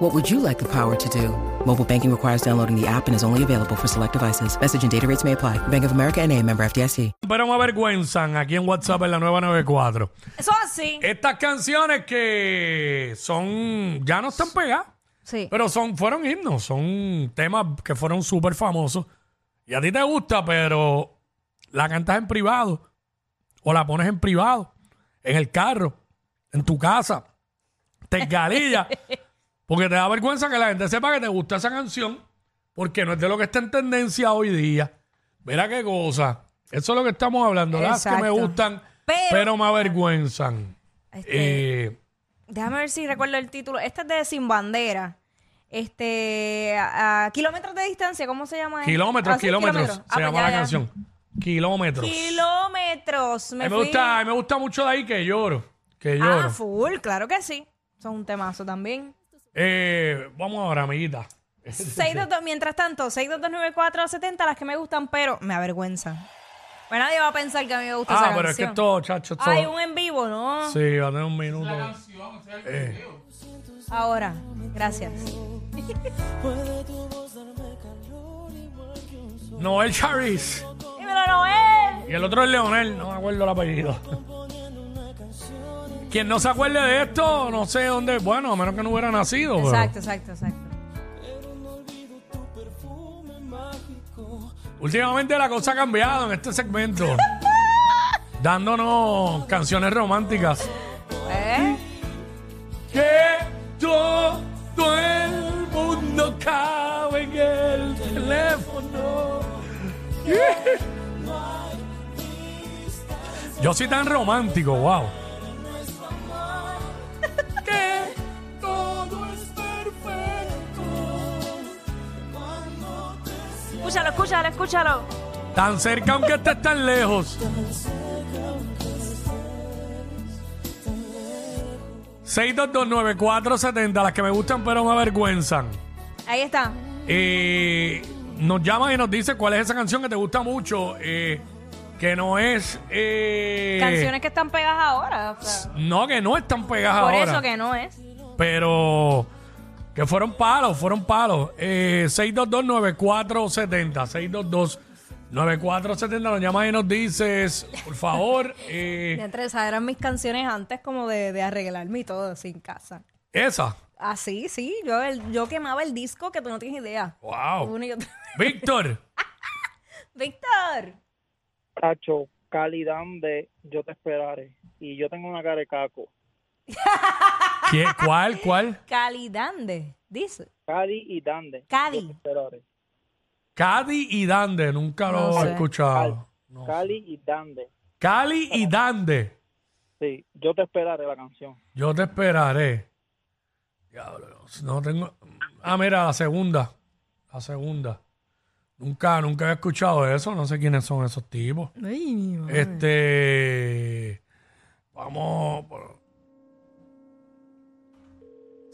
What would you like the power to do? Mobile banking requires downloading the app and is only available for select devices. Message and data rates may apply. Bank of America and a member FDIC. Pero me avergüenzan aquí en WhatsApp en la nueva 94. Eso así. Estas canciones que son, ya no están pegadas, Sí. pero son, fueron himnos, son temas que fueron súper famosos. Y a ti te gusta, pero la cantas en privado o la pones en privado, en el carro, en tu casa, te galilla, porque te da vergüenza que la gente sepa que te gusta esa canción, porque no es de lo que está en tendencia hoy día. Mira qué cosa. Eso es lo que estamos hablando. Las que me gustan, pero, Pero- me avergüenzan. Este, Eh, Déjame ver si recuerdo el título. Este es de Sin Bandera. Este, a, a kilómetros de distancia, ¿cómo se llama? kilómetros, Ah, sí, kilómetros. Ah, Se pues llama ya, la ya. canción. Kilómetros. Kilómetros. a, Me, mí me fui- gusta, a mí me gusta mucho de ahí que lloro. Que Ah, lloro. full, claro que sí. Son un temazo también. Eh, vamos ahora, amiguita. 622, mientras tanto, 6229470, las que me gustan, pero me avergüenzan. Pues nadie va a pensar que a mí me gusta Ah, esa pero es que canción. esto, chacho, esto. Hay un en vivo, ¿no? Sí, va a tener un minuto. Ahora, gracias. Noel Charis. Dímelo, Noel. Y el otro es Leonel, no me acuerdo el apellido. Quien no se acuerde de esto, no sé dónde. Bueno, a menos que no hubiera nacido. pero- Exacto, exacto, exacto. Últimamente la cosa ha cambiado en este segmento. dándonos canciones románticas. ¿Eh? Que todo el mundo cabe en el teléfono. Yo soy tan romántico, wow. Escúchalo, escúchalo, escúchalo. Tan cerca aunque estés tan lejos. ...6229470... ...las que me gustan pero me avergüenzan... Ahí está. Eh, nos llaman y nos dice cuál es esa canción que te gusta mucho, eh, que no es... eh, Canciones que están pegadas ahora. o sea, No, que no están pegadas por ahora. eso que no es. Pero que fueron palos, fueron palos. Eh, 622-9470, 622-9470, nos llamas y nos dices, por favor, eh, Entre esas eran mis canciones antes como de, de arreglarme y todo así en casa. esa. Ah, sí, sí. Yo, el- yo quemaba el disco que tú no tienes idea. Wow. Y. Víctor, Víctor. Cacho, Cali Dande, yo te esperaré. Y yo tengo una cara de caco. ¿Qué- ¿cuál, cuál? Calidande. Dice. Cali y Dande. Cali. Esperaré. Cadi y Dande, nunca lo No he sé. escuchado. No. Cali y Dande. Cali y Dande, Sí, yo te esperaré la canción. yo te esperaré. Diablo, no tengo... Ah, mira, la segunda. La segunda. Nunca, nunca he escuchado eso. No sé quiénes son esos tipos. Ay, mi madre. Este. Vamos. por-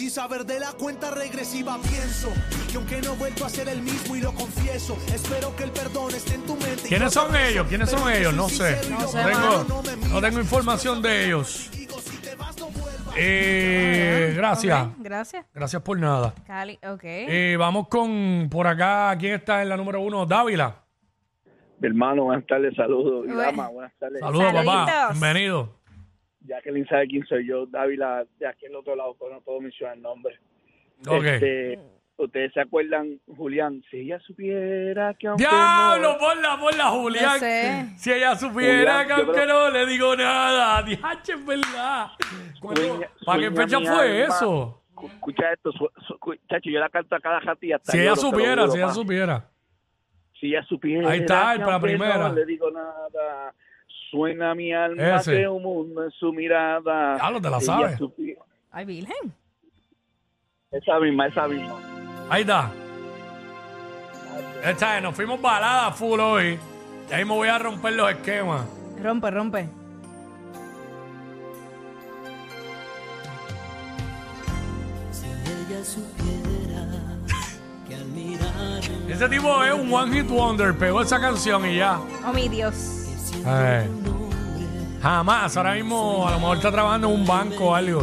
Sin saber de la cuenta regresiva pienso que aunque no he vuelto a ser el mismo y lo confieso, espero que el perdón esté en tu mente. ¿Quiénes son ellos? ¿Quiénes son ellos? No sé. No sé, Tengo, no tengo información de ellos. Eh, gracias. Ok, gracias. Gracias por nada. Cali, ok. Eh, vamos con por acá. ¿Quién está en la número uno? Dávila. Mi hermano, buenas tardes, saludos. Bueno. dama, buenas tardes. Saludos, papá. Saluditos. Bienvenido. Jacqueline sabe quién soy yo, Dávila, de aquí en el otro lado, pero no puedo mencionar el nombre. Ok. Este, ustedes se acuerdan, Julián, si ella supiera que aunque Diablo, no- ponla, ponla, Julián. Yo sé. Si ella supiera Julián, que aunque creo- no le digo nada. Diache, es verdad. ¿Cuándo- Sueña- ¿Para qué fecha fue alma. eso? Escu- Escucha esto, su- chacho, yo la canto a cada hasta Si ella lloro, supiera, juro, si ella supiera. Si ella supiera Ahí está, para la primera. No le digo nada. Suena mi alma Ese. que un mundo en su mirada. Diablo, te la sabes. Ay, Virgen. Esa misma, esa misma. Ahí está. Esta es, nos fuimos balada full hoy. Y ahí me voy a romper los esquemas. Rompe, rompe. Ese tipo es un one hit wonder. Pegó esa canción y ya. Oh, mi Dios. Jamás. Ahora mismo a lo mejor está trabajando en un banco o algo.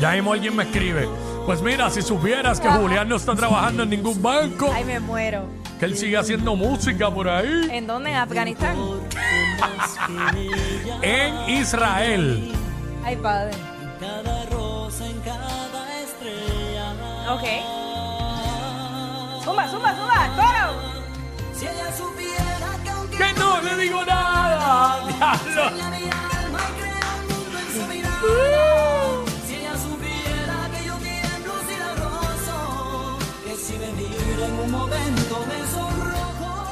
Ya mismo alguien me escribe. Pues mira, si supieras que Julián no está trabajando en ningún banco, Ay, me muero. que él sigue haciendo música por ahí ¿En dónde? ¿En Afganistán? en Israel. Ay, padre. Ok. Zumba, zumba, zumba. ¡Coro! Que no le digo nada. Diablo.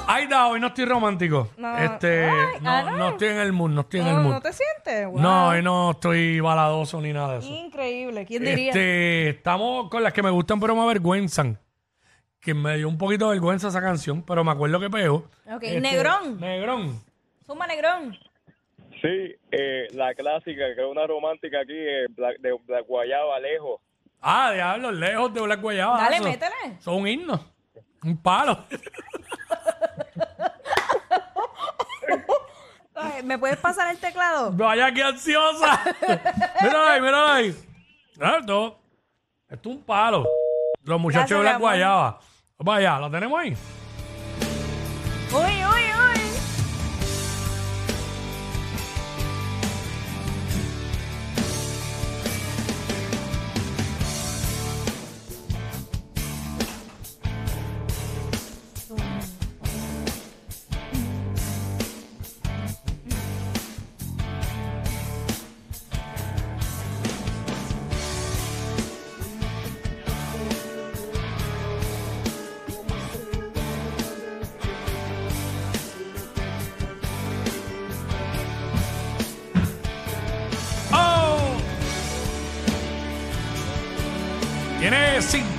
Ay, da, hoy no estoy romántico. No. Este, Ay, no, ah, no. no estoy en el mood, no estoy en el mood. ¿No te sientes? Wow. No, hoy no estoy baladoso ni nada de eso. Increíble. ¿Quién diría? Este, estamos con las que me gustan pero me avergüenzan. Que me dio un poquito de vergüenza esa canción, pero me acuerdo que pegó. Ok, Este, Negrón. Negrón. Zumba, Negrón. Sí, eh, la clásica, que es una romántica aquí, eh, de Black Guayaba, lejos. Ah, diablo, lejos de Black Guayaba. Dale, eso. métele. Son un himno. Un palo. Ay, ¿Me puedes pasar el teclado? Vaya que ansiosa. mírala ahí, mírala ahí. Esto, esto es un palo. Los muchachos Gracias, de Black amor. Guayaba. Vaya, ¿lo tenemos ahí? Uy, uy, uy.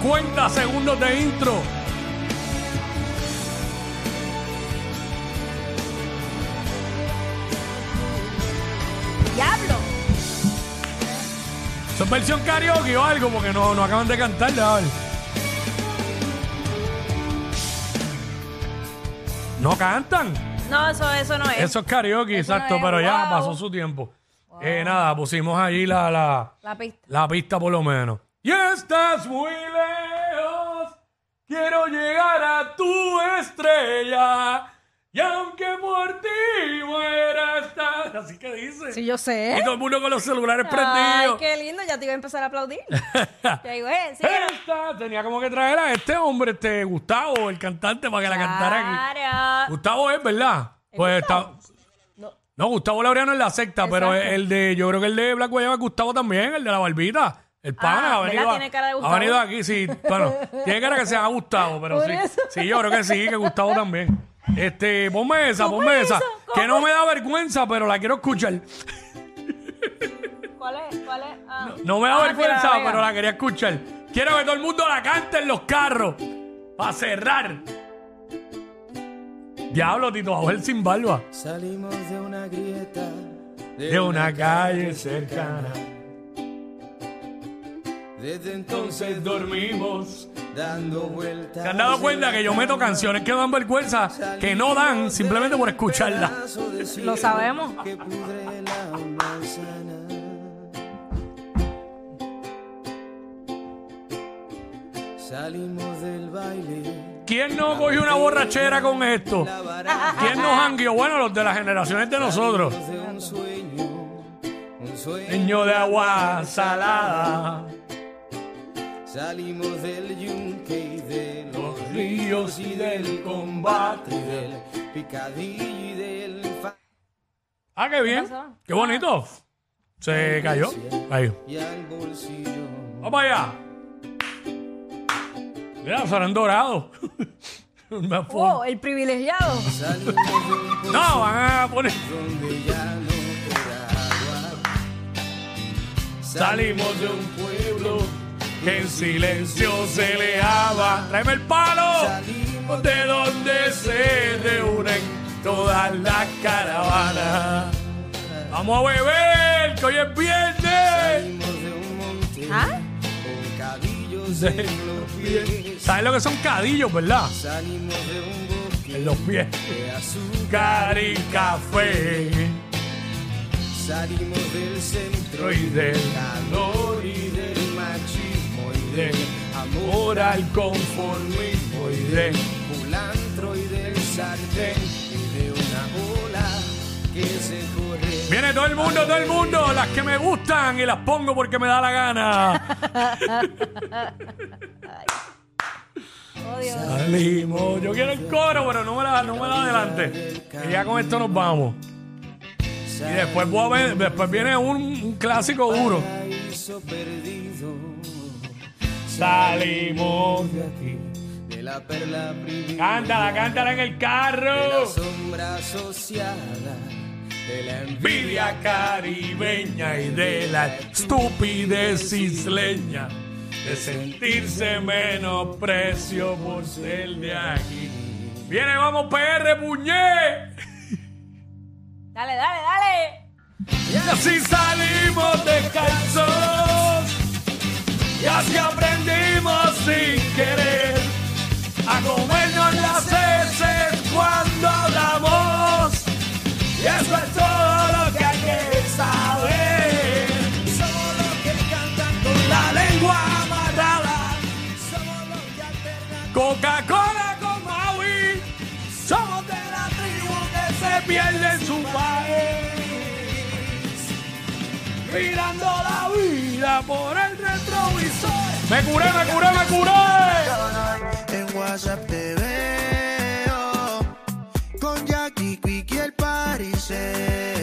50 segundos de intro. Diablo. ¿Eso es versión karaoke o algo? Porque no, no acaban de cantar, ver. No cantan. No, eso, eso no es. Eso es karaoke, Eso no exacto, es, pero ya wow. pasó su tiempo. Eh, nada, pusimos allí la, la, La pista. la pista por lo menos. Y estás muy lejos, quiero llegar a tu estrella. Y aunque por ti muera, estás... Así que dice. Sí, yo sé. Y todo el mundo con los celulares Ay, prendidos. qué lindo. Ya te iba a empezar a aplaudir. Te digo, eh, sí. Esta, tenía como que traer a este hombre, este Gustavo, el cantante, para que la cantara aquí. Claro. Gustavo es, ¿verdad? Pues está. No, Gustavo Laureano es la secta, pero Exacto. el de, yo creo que el de Black Guayaba es Gustavo también, el de la barbita. El pana Ah, ha ¿verdad? venido, a- Tiene cara de ha venido aquí, sí. Bueno, tiene cara que se llama Gustavo, pero Por sí. eso. Sí, yo creo que sí, que Gustavo también. Este, ponme esa, ¿Cómo ponme es esa. eso? Que no me da vergüenza, pero la quiero escuchar. ¿Cuál es? ¿Cuál es? Ah. No me da Ah, vergüenza, pero la quería escuchar. Quiero que todo el mundo la cante en los carros. Para cerrar. Diablo, Tito, a ver sin barba. Salimos de una grieta De una calle cercana. Desde Entonces dormimos. dando vueltas. ¿Se han dado cuenta que yo meto canciones que dan vergüenza, que no dan simplemente por escucharlas? Lo sabemos. Que pudre la manzana. Salimos del baile. ¿Quién no cogió una borrachera con esto? ¿Quién nos hanguió? Bueno, los de las generaciones de nosotros. de un sueño un sueño Niño de agua salada. Salimos del yunque y de los Los ríos y del combate. y del picadillo y del fa- Ah, qué bien. Qué bonito. Se cayó. Cayó. y al bolsillo. Vamos allá. Mira, serán dorados. Oh, el privilegiado. Salimos de un pozo No, van a poner. donde ya no queda agua. Salimos de un pueblo en silencio se leaba. Tráeme el palo. Salimos De donde se reúnen todas las caravanas. Vamos a beber, que hoy es viernes. Salimos de un monte ¿Ah? con cadillos De en los pies. ¿Sabes lo que son cadillos, verdad? Salimos de un bosque En los pies. de azúcar. Cari café. Salimos del centro Y del calor y del machismo y de del amor al conformismo y de culantro y del sartén y de una ola que se corre. Viene todo el mundo, todo el mundo, las que me gustan y las pongo porque me da la gana. Oh. Salimos. Yo quiero el coro, pero no me la, no me la adelante. Y ya con esto nos vamos. Y después, ver- después viene un, un clásico duro. Perdido Salimos de aquí. de la perla prohibida, Cántala, cántala en el de carro. la sombra asociada, de la envidia caribeña y de la estupidez isleña. De sentirse menosprecio por ser de aquí. Viene, vamos, PR, puñé. Dale, dale, dale. Y así salimos descalzos. Y así aprendimos sin querer a comernos las Mirando la vida por el retrovisor. Me curé, me curé, me curé. En WhatsApp te veo con Jackie Quick y el Pariseo.